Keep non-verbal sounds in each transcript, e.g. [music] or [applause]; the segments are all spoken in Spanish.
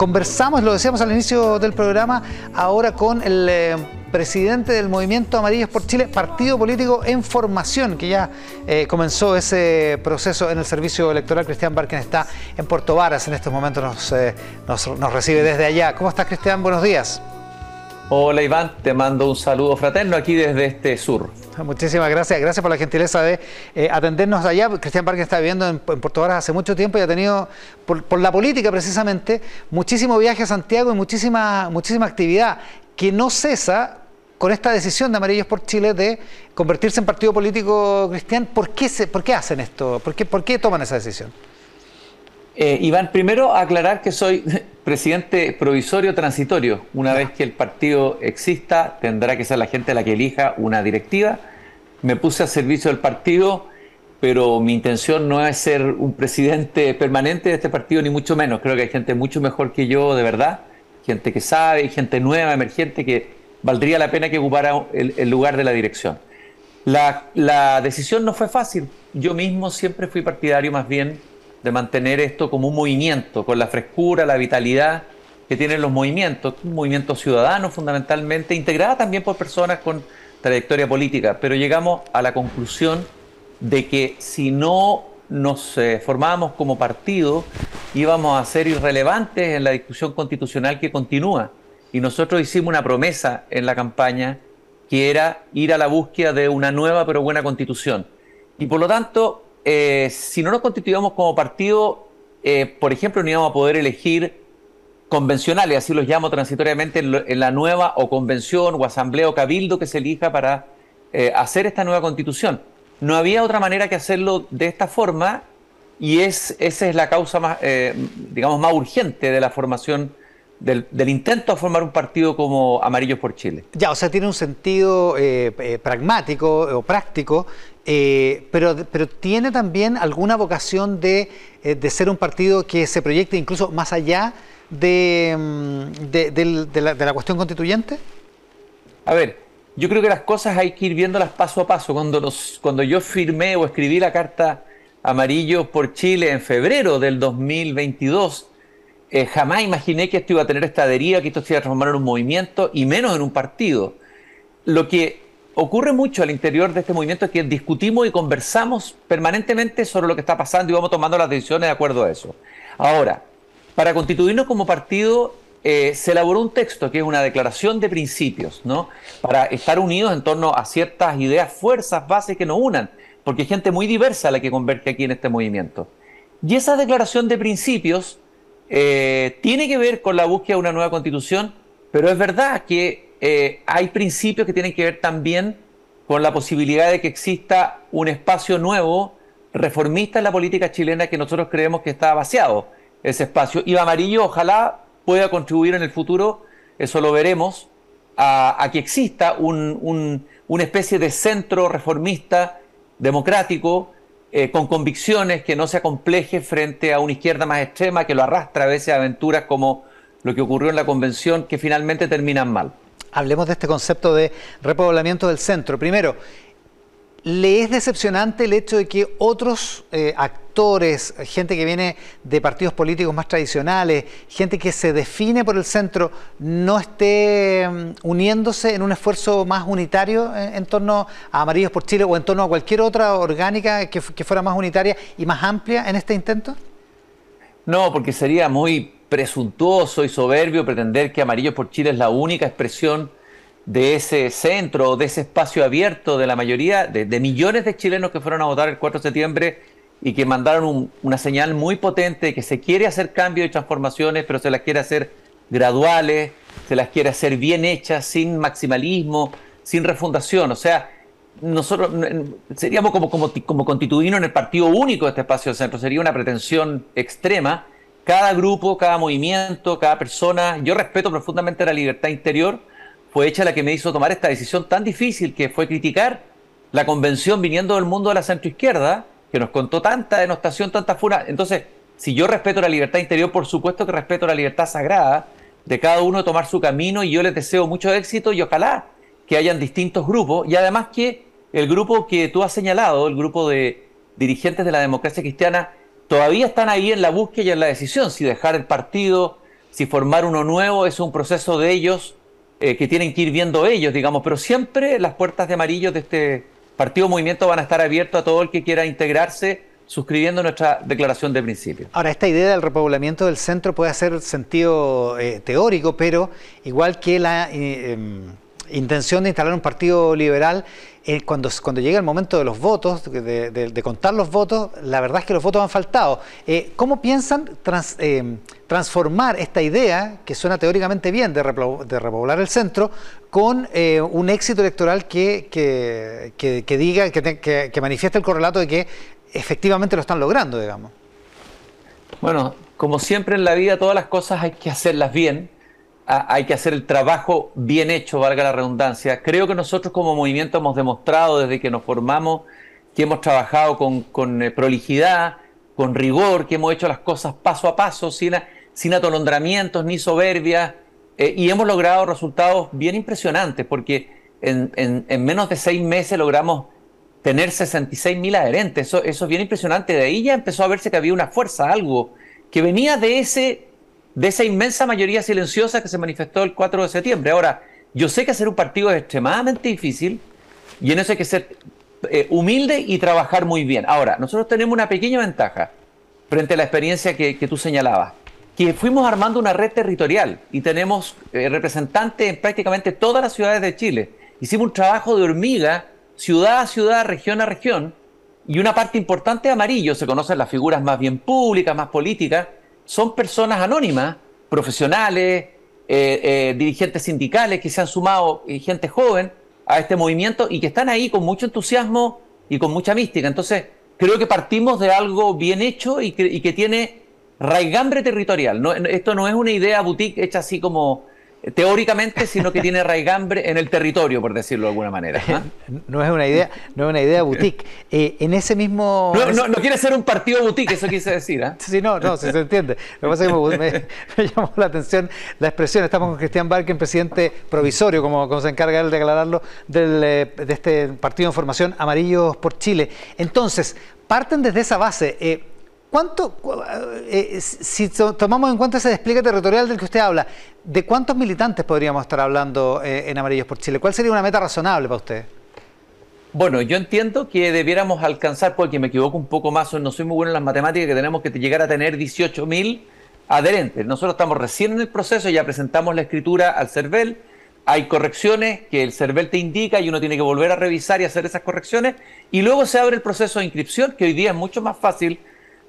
Conversamos, lo decíamos al inicio del programa, ahora con el eh, presidente del Movimiento Amarillos por Chile, partido político en formación, que ya eh, comenzó ese proceso en el servicio electoral. Cristian Barken está en Puerto Varas, en estos momentos eh, nos, nos recibe desde allá. ¿Cómo estás, Cristian? Buenos días. Hola Iván, te mando un saludo fraterno aquí desde este sur. Muchísimas gracias, gracias por la gentileza de eh, atendernos allá. Cristian Parque está viviendo en, Puerto Varas hace mucho tiempo y ha tenido, por, la política precisamente, muchísimo viaje a Santiago y muchísima, muchísima actividad que no cesa con esta decisión de Amarillos por Chile de convertirse en partido político cristiano. ¿Por qué, se, por qué hacen esto? ¿Por qué, ¿Por qué toman esa decisión? Eh, Iván, primero aclarar que soy [laughs] presidente provisorio transitorio. Una vez que el partido exista, tendrá que ser la gente la que elija una directiva. Me puse al servicio del partido, pero mi intención no es ser un presidente permanente de este partido, ni mucho menos. Creo que hay gente mucho mejor que yo, de verdad. Gente que sabe, gente nueva, emergente, que valdría la pena que ocupara el, lugar de la dirección. La, la decisión no fue fácil. Yo mismo siempre fui partidario más bien de mantener esto como un movimiento, con la frescura, la vitalidad que tienen los movimientos, un movimiento ciudadano fundamentalmente, integrada también por personas con trayectoria política, pero llegamos a la conclusión de que si no nos eh, formábamos como partido, íbamos a ser irrelevantes en la discusión constitucional que continúa. Y nosotros hicimos una promesa en la campaña que era ir a la búsqueda de una nueva pero buena constitución. Y por lo tanto, eh, si no nos constituíamos como partido, eh, por ejemplo, no íbamos a poder elegir convencionales, así los llamo transitoriamente, en, la nueva o convención o asamblea o cabildo que se elija para eh, hacer esta nueva constitución. No había otra manera que hacerlo de esta forma y es, esa es la causa más, digamos, más urgente de la formación del, intento de formar un partido como Amarillos por Chile. Ya, o sea, tiene un sentido pragmático o práctico eh, pero, pero tiene también alguna vocación de, eh, de, ser un partido que se proyecte incluso más allá de, mm, de, la, cuestión constituyente? A ver, yo creo que las cosas hay que ir viéndolas paso a paso. Cuando, cuando yo firmé o escribí la carta Amarillo por Chile en febrero del 2022, eh, jamás imaginé que esto iba a tener esta deriva, que esto se iba a transformar en un movimiento y menos en un partido. Lo que ocurre mucho al interior de este movimiento que discutimos y conversamos permanentemente sobre lo que está pasando y vamos tomando las decisiones de acuerdo a eso. Ahora, para constituirnos como partido eh, se elaboró un texto que es una declaración de principios, ¿no? Para estar unidos en torno a ciertas ideas, fuerzas, bases que nos unan, porque hay gente muy diversa la que converge aquí en este movimiento. Y esa declaración de principios eh, tiene que ver con la búsqueda de una nueva constitución, pero es verdad que eh, hay principios que tienen que ver también con la posibilidad de que exista un espacio nuevo, reformista en la política chilena que nosotros creemos que está vaciado ese espacio. Y Amarillo ojalá pueda contribuir en el futuro, eso lo veremos, a, que exista una especie de centro reformista, democrático, eh, con convicciones que no se acompleje frente a una izquierda más extrema que lo arrastra a veces a aventuras como lo que ocurrió en la convención que finalmente terminan mal. Hablemos de este concepto de repoblamiento del centro. Primero, ¿le es decepcionante el hecho de que otros eh, actores, gente que viene de partidos políticos más tradicionales, gente que se define por el centro, no esté mm, uniéndose en un esfuerzo más unitario en, torno a Amarillos por Chile o en torno a cualquier otra orgánica que fuera más unitaria y más amplia en este intento? No, porque sería muy presuntuoso y soberbio pretender que Amarillos por Chile es la única expresión de ese centro, de ese espacio abierto de la mayoría, de, millones de chilenos que fueron a votar el 4 de septiembre y que mandaron una señal muy potente de que se quiere hacer cambios y transformaciones, pero se las quiere hacer graduales, se las quiere hacer bien hechas, sin maximalismo, sin refundación. O sea, nosotros seríamos como, como, como en el partido único de este espacio de centro, sería una pretensión extrema cada grupo, cada movimiento, cada persona, yo respeto profundamente la libertad interior, fue hecha la que me hizo tomar esta decisión tan difícil que fue criticar la convención viniendo del mundo de la centroizquierda, que nos contó tanta denostación, tanta fura. Entonces, si yo respeto la libertad interior, por supuesto que respeto la libertad sagrada de cada uno de tomar su camino y yo les deseo mucho éxito y ojalá que hayan distintos grupos y además que el grupo que tú has señalado, el grupo de dirigentes de la democracia cristiana, todavía están ahí en la búsqueda y en la decisión si dejar el partido, si formar uno nuevo es un proceso de ellos eh, que tienen que ir viendo ellos, digamos, pero siempre las puertas de amarillo de este partido movimiento van a estar abiertas a todo el que quiera integrarse suscribiendo nuestra declaración de principio. Ahora, esta idea del repoblamiento del centro puede hacer sentido eh, teórico, pero igual que la eh, em, intención de instalar un partido liberal, eh, cuando, cuando llega el momento de los votos, de, contar los votos, la verdad es que los votos han faltado. Eh, ¿Cómo piensan eh, transformar esta idea, que suena teóricamente bien, de, repoblar el centro, con un éxito electoral que, que, diga, que, que manifieste el correlato de que efectivamente lo están logrando, digamos? Bueno, como siempre en la vida, todas las cosas hay que hacerlas bien hay que hacer el trabajo bien hecho, valga la redundancia. Creo que nosotros como movimiento hemos demostrado desde que nos formamos que hemos trabajado con, eh, prolijidad, con rigor, que hemos hecho las cosas paso a paso, sin, sin atolondramientos ni soberbia, eh, y hemos logrado resultados bien impresionantes, porque en, menos de seis meses logramos tener 66 mil adherentes. Eso, eso es bien impresionante. De ahí ya empezó a verse que había una fuerza, algo que venía de ese de esa inmensa mayoría silenciosa que se manifestó el 4 de septiembre. Ahora, yo sé que hacer un partido es extremadamente difícil y en eso hay que ser eh, humilde y trabajar muy bien. Ahora, nosotros tenemos una pequeña ventaja frente a la experiencia que, tú señalabas, que fuimos armando una red territorial y tenemos eh, representantes en prácticamente todas las ciudades de Chile. Hicimos un trabajo de hormiga, ciudad a ciudad, región a región, y una parte importante amarillo, se conocen las figuras más bien públicas, más políticas, son personas anónimas, profesionales, eh, eh, dirigentes sindicales que se han sumado, y gente joven, a este movimiento y que están ahí con mucho entusiasmo y con mucha mística. Entonces, creo que partimos de algo bien hecho y que, y que tiene raigambre territorial. No, esto no es una idea boutique hecha así como teóricamente, sino que tiene raigambre en el territorio, por decirlo de alguna manera. ¿ah? [laughs] No es una idea, no es una idea boutique. Eh, en ese mismo. No, no, quiere ser un partido boutique, eso quise decir. ¿eh? [laughs] Sí, no, no, se entiende. Lo que pasa es que me, llamó la atención la expresión. Estamos con Cristian Barken, presidente provisorio, como, como se encarga él de aclararlo, del, eh, de este partido en formación Amarillos por Chile. Entonces, parten desde esa base. ¿Cuánto, eh, eh, si tomamos en cuenta ese despliegue territorial del que usted habla, ¿de cuántos militantes podríamos estar hablando eh, en Amarillos por Chile? ¿Cuál sería una meta razonable para usted? Bueno, yo entiendo que debiéramos alcanzar, porque me equivoco un poco más, no soy muy bueno en las matemáticas, que tenemos que llegar a tener 18 mil adherentes. Nosotros estamos recién en el proceso, ya presentamos la escritura al CERVEL, hay correcciones que el CERVEL te indica y uno tiene que volver a revisar y hacer esas correcciones, y luego se abre el proceso de inscripción, que hoy día es mucho más fácil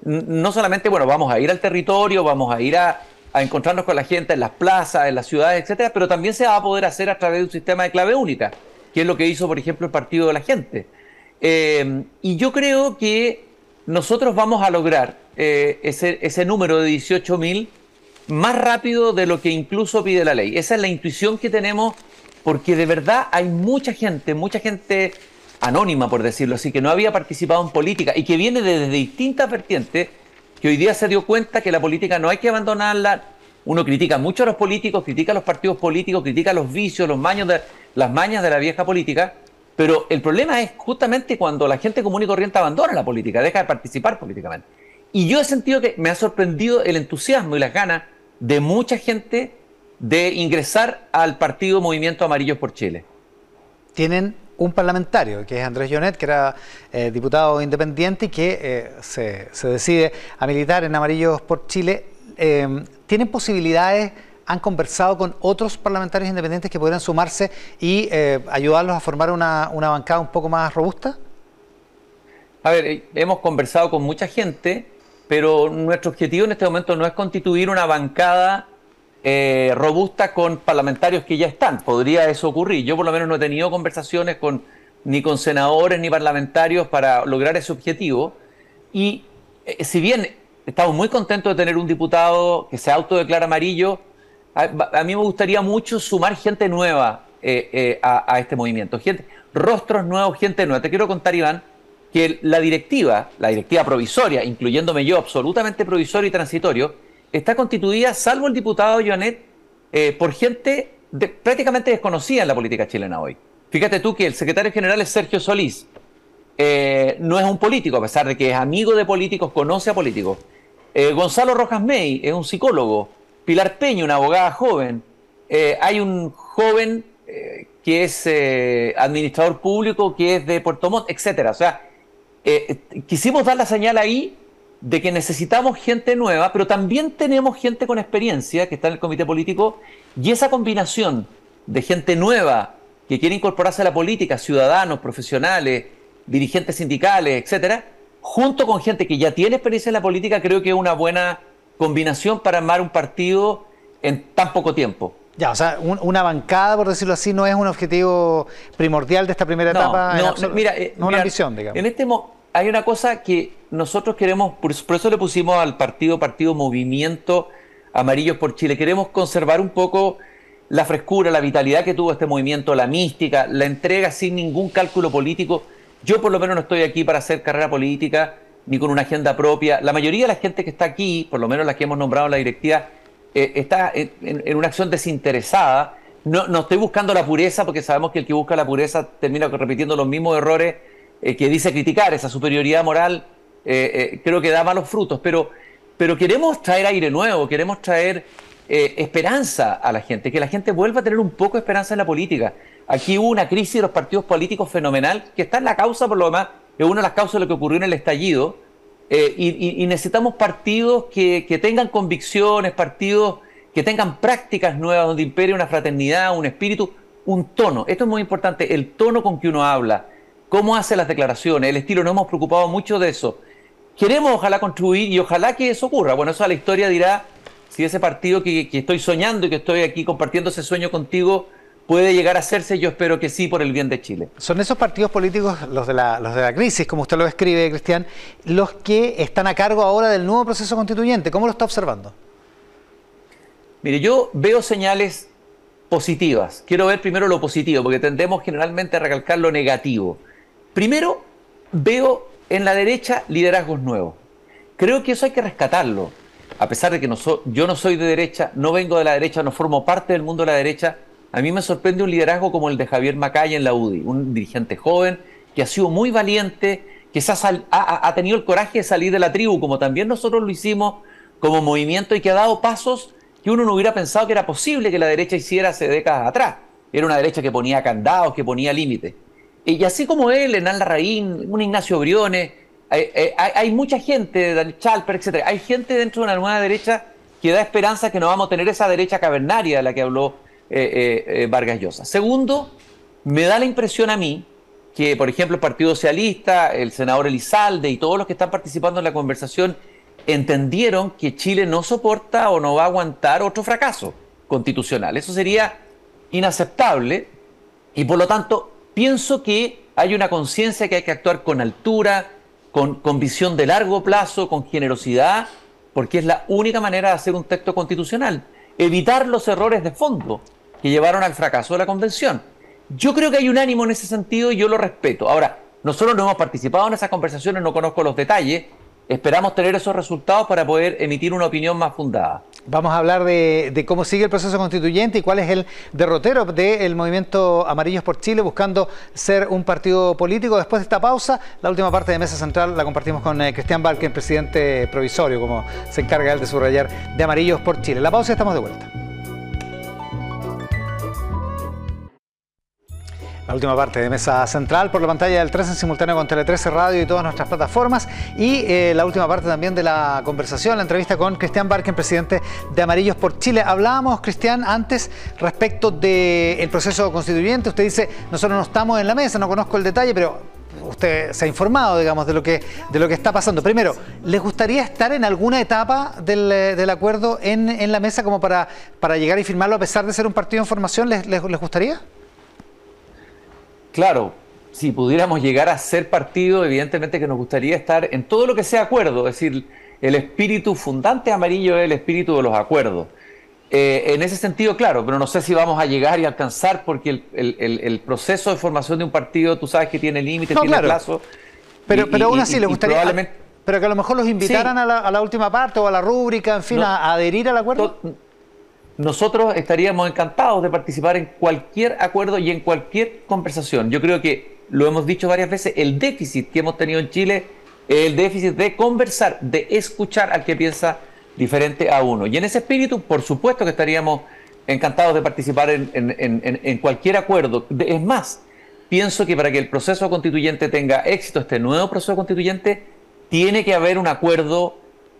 no solamente, bueno, vamos a ir al territorio, vamos a ir a, encontrarnos con la gente en las plazas, en las ciudades, etcétera, pero también se va a poder hacer a través de un sistema de clave única, que es lo que hizo, por ejemplo, el Partido de la Gente. Eh, y yo creo que nosotros vamos a lograr eh, ese, ese número de 18.000 más rápido de lo que incluso pide la ley. Esa es la intuición que tenemos, porque de verdad hay mucha gente, mucha gente anónima, por decirlo así, que no había participado en política y que viene desde distintas vertientes, que hoy día se dio cuenta que la política no hay que abandonarla. Uno critica mucho a los políticos, critica a los partidos políticos, critica los vicios, los maños de, las mañas de la vieja política, pero el problema es justamente cuando la gente común y corriente abandona la política, deja de participar políticamente. Y yo he sentido que me ha sorprendido el entusiasmo y las ganas de mucha gente de ingresar al partido Movimiento Amarillo por Chile. Tienen un parlamentario, que es Andrés Jonet, que era eh, diputado independiente y que eh, se, decide a militar en Amarillos por Chile. Eh, ¿Tienen posibilidades? ¿Han conversado con otros parlamentarios independientes que podrían sumarse y ayudarlos a formar una, una bancada un poco más robusta? A ver, hemos conversado con mucha gente, pero nuestro objetivo en este momento no es constituir una bancada eh, robusta con parlamentarios que ya están. Podría eso ocurrir. Yo por lo menos no he tenido conversaciones con ni con senadores ni parlamentarios para lograr ese objetivo. Y eh, si bien estamos muy contentos de tener un diputado que se autodeclara amarillo, a, mí me gustaría mucho sumar gente nueva eh, a, este movimiento. Gente, rostros nuevos, gente nueva. Te quiero contar, Iván, que la directiva, la directiva provisoria, incluyéndome yo, absolutamente provisorio y transitorio, está constituida, salvo el diputado Joanet, eh, por gente prácticamente desconocida en la política chilena hoy. Fíjate tú que el secretario general es Sergio Solís. Eh, no es un político, a pesar de que es amigo de políticos, conoce a políticos. Eh, Gonzalo Rojas May es un psicólogo. Pilar Peña, una abogada joven. Hay un joven que es administrador público, que es de Puerto Montt, etcétera. O sea, quisimos dar la señal ahí de que necesitamos gente nueva, pero también tenemos gente con experiencia que está en el comité político, y esa combinación de gente nueva que quiere incorporarse a la política, ciudadanos, profesionales, dirigentes sindicales, etcétera, junto con gente que ya tiene experiencia en la política, creo que es una buena combinación para armar un partido en tan poco tiempo. Ya, o sea, una bancada, por decirlo así, no es un objetivo primordial de esta primera etapa. No, mira, eh, no una ambición, digamos. En este hay una cosa que nosotros queremos, por eso, le pusimos al partido, partido Movimiento Amarillos por Chile. Queremos conservar un poco la frescura, la vitalidad que tuvo este movimiento, la mística, la entrega sin ningún cálculo político. Yo por lo menos no estoy aquí para hacer carrera política ni con una agenda propia. La mayoría de la gente que está aquí, por lo menos la que hemos nombrado en la directiva, eh, está en, una acción desinteresada. No, no, estoy buscando la pureza porque sabemos que el que busca la pureza termina repitiendo los mismos errores eh, que dice criticar, esa superioridad moral eh, creo que da malos frutos, pero, pero queremos traer aire nuevo, queremos traer esperanza a la gente, que la gente vuelva a tener un poco de esperanza en la política. Aquí hubo una crisis de los partidos políticos fenomenal, que está en la causa, por lo demás, es una de las causas de lo que ocurrió en el estallido, eh, y, necesitamos partidos que, tengan convicciones, partidos que tengan prácticas nuevas, donde impere una fraternidad, un espíritu, un tono. Esto es muy importante, el tono con que uno habla, cómo hace las declaraciones, el estilo, nos hemos preocupado mucho de eso. Queremos ojalá contribuir y ojalá que eso ocurra. Bueno, eso a la historia dirá si ese partido que estoy soñando y que estoy aquí compartiendo ese sueño contigo puede llegar a hacerse, yo espero que sí, por el bien de Chile. Son esos partidos políticos, los de la, los de la crisis, como usted lo escribe, Cristian, los que están a cargo ahora del nuevo proceso constituyente. ¿Cómo lo está observando? Mire, yo veo señales positivas. Quiero ver primero lo positivo, porque tendemos generalmente a recalcar lo negativo. Primero, veo en la derecha liderazgos nuevos. Creo que eso hay que rescatarlo. A pesar de que yo no soy de derecha, no vengo de la derecha, no formo parte del mundo de la derecha, a mí me sorprende un liderazgo como el de Javier Macaya en la UDI, un dirigente joven que ha sido muy valiente, que se ha, tenido el coraje de salir de la tribu, como también nosotros lo hicimos como movimiento y que ha dado pasos que uno no hubiera pensado que era posible que la derecha hiciera hace décadas atrás. Era una derecha que ponía candados, que ponía límites. Y así como él, Enal Larraín, un Ignacio Briones, hay, mucha gente, Daniel Chalper, etc. Hay gente dentro de una nueva derecha que da esperanza que no vamos a tener esa derecha cavernaria de la que habló eh, eh, eh, Vargas Llosa. Segundo, me da la impresión a mí que, por ejemplo, el Partido Socialista, el senador Elizalde y todos los que están participando en la conversación entendieron que Chile no soporta o no va a aguantar otro fracaso constitucional. Eso sería inaceptable y por lo tanto pienso que hay una conciencia que hay que actuar con altura, con, con, visión de largo plazo, con generosidad, porque es la única manera de hacer un texto constitucional. Evitar los errores de fondo que llevaron al fracaso de la convención. Yo creo que hay un ánimo en ese sentido y yo lo respeto. Ahora, nosotros no hemos participado en esas conversaciones, no conozco los detalles. Esperamos tener esos resultados para poder emitir una opinión más fundada. Vamos a hablar de, cómo sigue el proceso constituyente y cuál es el derrotero del movimiento Amarillos por Chile buscando ser un partido político. Después de esta pausa, la última parte de Mesa Central la compartimos con eh, Cristian Barken, presidente provisorio, como se encarga él de subrayar, de Amarillos por Chile. La pausa y estamos de vuelta. La última parte de Mesa Central por la pantalla del 13 en simultáneo con Tele 13 Radio y todas nuestras plataformas. Y eh, la última parte también de la conversación, la entrevista con Cristian Barken, presidente de Amarillos por Chile. Hablábamos, Cristian, antes respecto del proceso constituyente. Usted dice, nosotros no estamos en la mesa, no conozco el detalle, pero usted se ha informado, digamos, de lo que, de lo que está pasando. Primero, ¿les gustaría estar en alguna etapa del, acuerdo en, la mesa como para, para llegar y firmarlo a pesar de ser un partido en formación? les, les gustaría? Claro, si pudiéramos llegar a ser partido, evidentemente que nos gustaría estar en todo lo que sea acuerdo, es decir, el espíritu fundante amarillo es el espíritu de los acuerdos. Eh, en ese sentido, claro, pero no sé si vamos a llegar y alcanzar porque el, proceso de formación de un partido, tú sabes que tiene límites, tiene plazo. Pero, pero aún así, le gustaría... Pero que a lo mejor los invitaran a, la, última parte o a la rúbrica, en fin, a, adherir al acuerdo nosotros estaríamos encantados de participar en cualquier acuerdo y en cualquier conversación. Yo creo que lo hemos dicho varias veces, el déficit que hemos tenido en Chile es el déficit de conversar, de escuchar al que piensa diferente a uno. Y en ese espíritu, por supuesto que estaríamos encantados de participar en, cualquier acuerdo. Es más, pienso que para que el proceso constituyente tenga éxito, este nuevo proceso constituyente, tiene que haber un acuerdo,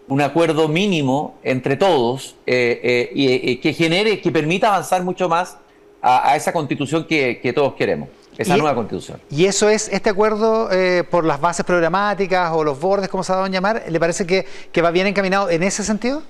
un acuerdo mínimo entre todos eh, eh, y, que genere, que permita avanzar mucho más a, esa constitución que, todos queremos. Esa nueva constitución. ¿Y eso es, este acuerdo eh, por las bases programáticas o los bordes, como se ha dado a llamar, le parece que, que va bien encaminado en ese sentido?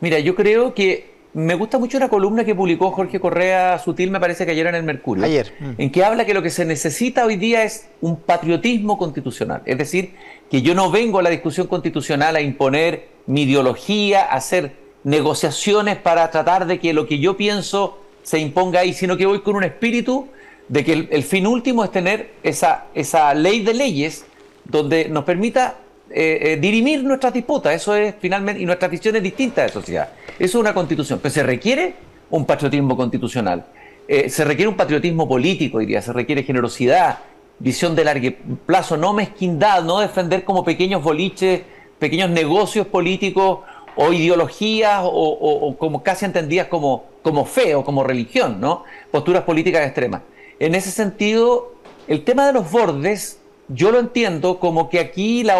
Mira, yo creo que me gusta mucho una columna que publicó Jorge Correa Sutil, me parece que ayer en el Mercurio. Ayer. Mm. En que habla que lo que se necesita hoy día es un patriotismo constitucional. Es decir, que yo no vengo a la discusión constitucional a imponer mi ideología, a hacer negociaciones para tratar de que lo que yo pienso se imponga ahí, sino que voy con un espíritu de que el, fin último es tener esa, esa ley de leyes donde nos permita eh, eh, dirimir nuestras disputas, eso es finalmente, y nuestras visiones distintas de sociedad. Eso es una constitución, pero se requiere un patriotismo constitucional, eh, se requiere un patriotismo político, diría, se requiere generosidad, visión de largo plazo, no mezquindad, no defender como pequeños boliches, pequeños negocios políticos o ideologías o, como casi entendidas como, como fe o como religión, ¿no? Posturas políticas extremas. En ese sentido, el tema de los bordes yo lo entiendo como que aquí la,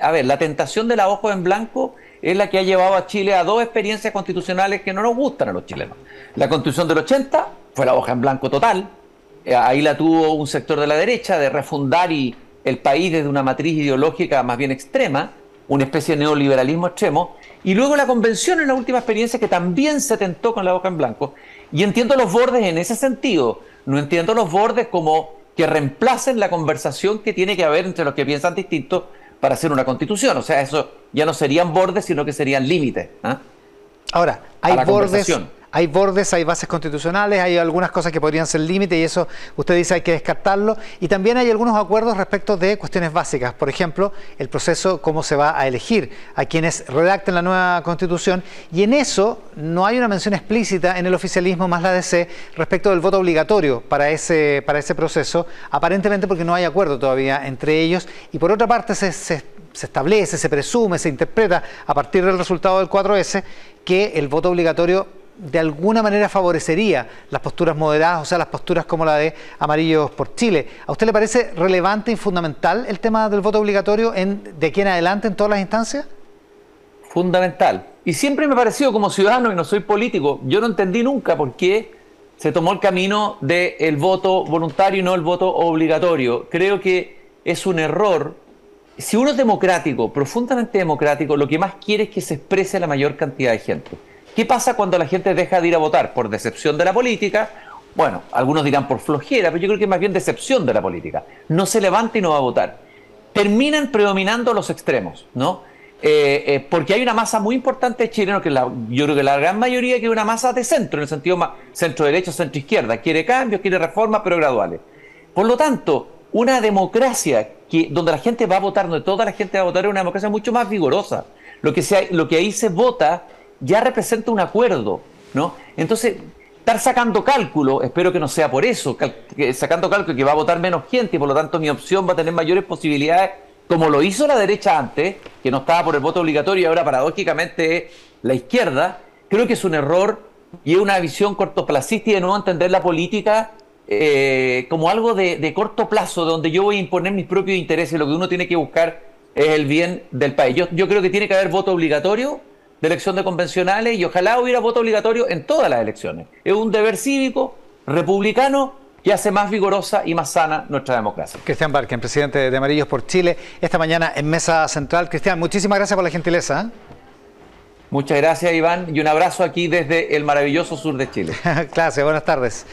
a ver, la tentación de la hoja en blanco es la que ha llevado a Chile a dos experiencias constitucionales que no nos gustan a los chilenos. La constitución del 80 fue la hoja en blanco total, eh, ahí la tuvo un sector de la derecha de refundar y el país desde una matriz ideológica más bien extrema, una especie de neoliberalismo extremo, y luego la convención en la última experiencia que también se tentó con la hoja en blanco. Y entiendo los bordes en ese sentido, no entiendo los bordes como que reemplacen la conversación que tiene que haber entre los que piensan distinto para hacer una constitución. O sea, eso ya no serían bordes, sino que serían límites. ¿ah? Ahora, hay bordes, hay bordes, hay bases constitucionales, hay algunas cosas que podrían ser límites y eso usted dice hay que descartarlo. Y también hay algunos acuerdos respecto de cuestiones básicas. Por ejemplo, el proceso, cómo se va a elegir a quienes redacten la nueva constitución. Y en eso no hay una mención explícita en el oficialismo más la DC respecto del voto obligatorio para ese, para ese proceso, aparentemente porque no hay acuerdo todavía entre ellos. Y por otra parte se, se establece, se presume, se interpreta a partir del resultado del 4S que el voto obligatorio de alguna manera favorecería las posturas moderadas, o sea, las posturas como la de Amarillos por Chile. ¿A usted le parece relevante y fundamental el tema del voto obligatorio en, de aquí en adelante en todas las instancias? Fundamental. Y siempre me ha parecido como ciudadano y no soy político, yo no entendí nunca por qué se tomó el camino del voto voluntario y no el voto obligatorio. Creo que es un error. Si uno es democrático, profundamente democrático, lo que más quiere es que se exprese la mayor cantidad de gente. ¿Qué pasa cuando la gente deja de ir a votar? ¿Por decepción de la política? Bueno, algunos dirán por flojera, pero yo creo que es más bien decepción de la política. No se levanta y no va a votar. Terminan predominando los extremos, ¿no? Eh, eh, porque hay una masa muy importante de chilenos, que yo creo que la gran mayoría que es una masa de centro, en el sentido centro-derecha, centro-izquierda. Quiere cambios, quiere reformas, pero graduales. Por lo tanto, una democracia donde la gente va a votar, donde toda la gente va a votar, es una democracia mucho más vigorosa. Lo que, se, lo que ahí se vota ya representa un acuerdo, ¿no? Entonces, estar sacando cálculo, espero que no sea por eso, sacando cálculo que va a votar menos gente y por lo tanto mi opción va a tener mayores posibilidades, como lo hizo la derecha antes, que no estaba por el voto obligatorio y ahora paradójicamente la izquierda, creo que es un error y es una visión cortoplacista y de nuevo entender la política eh, como algo de, corto plazo, donde yo voy a imponer mis propios intereses, lo que uno tiene que buscar es el bien del país. Yo creo que tiene que haber voto obligatorio de elección de convencionales y ojalá hubiera voto obligatorio en todas las elecciones. Es un deber cívico republicano que hace más vigorosa y más sana nuestra democracia. Cristian Barken, presidente de Amarillos por Chile, esta mañana en Mesa Central. Cristian, muchísimas gracias por la gentileza. ¿eh? Muchas gracias, Iván, y un abrazo aquí desde el maravilloso sur de Chile. [laughs] Gracias, buenas tardes.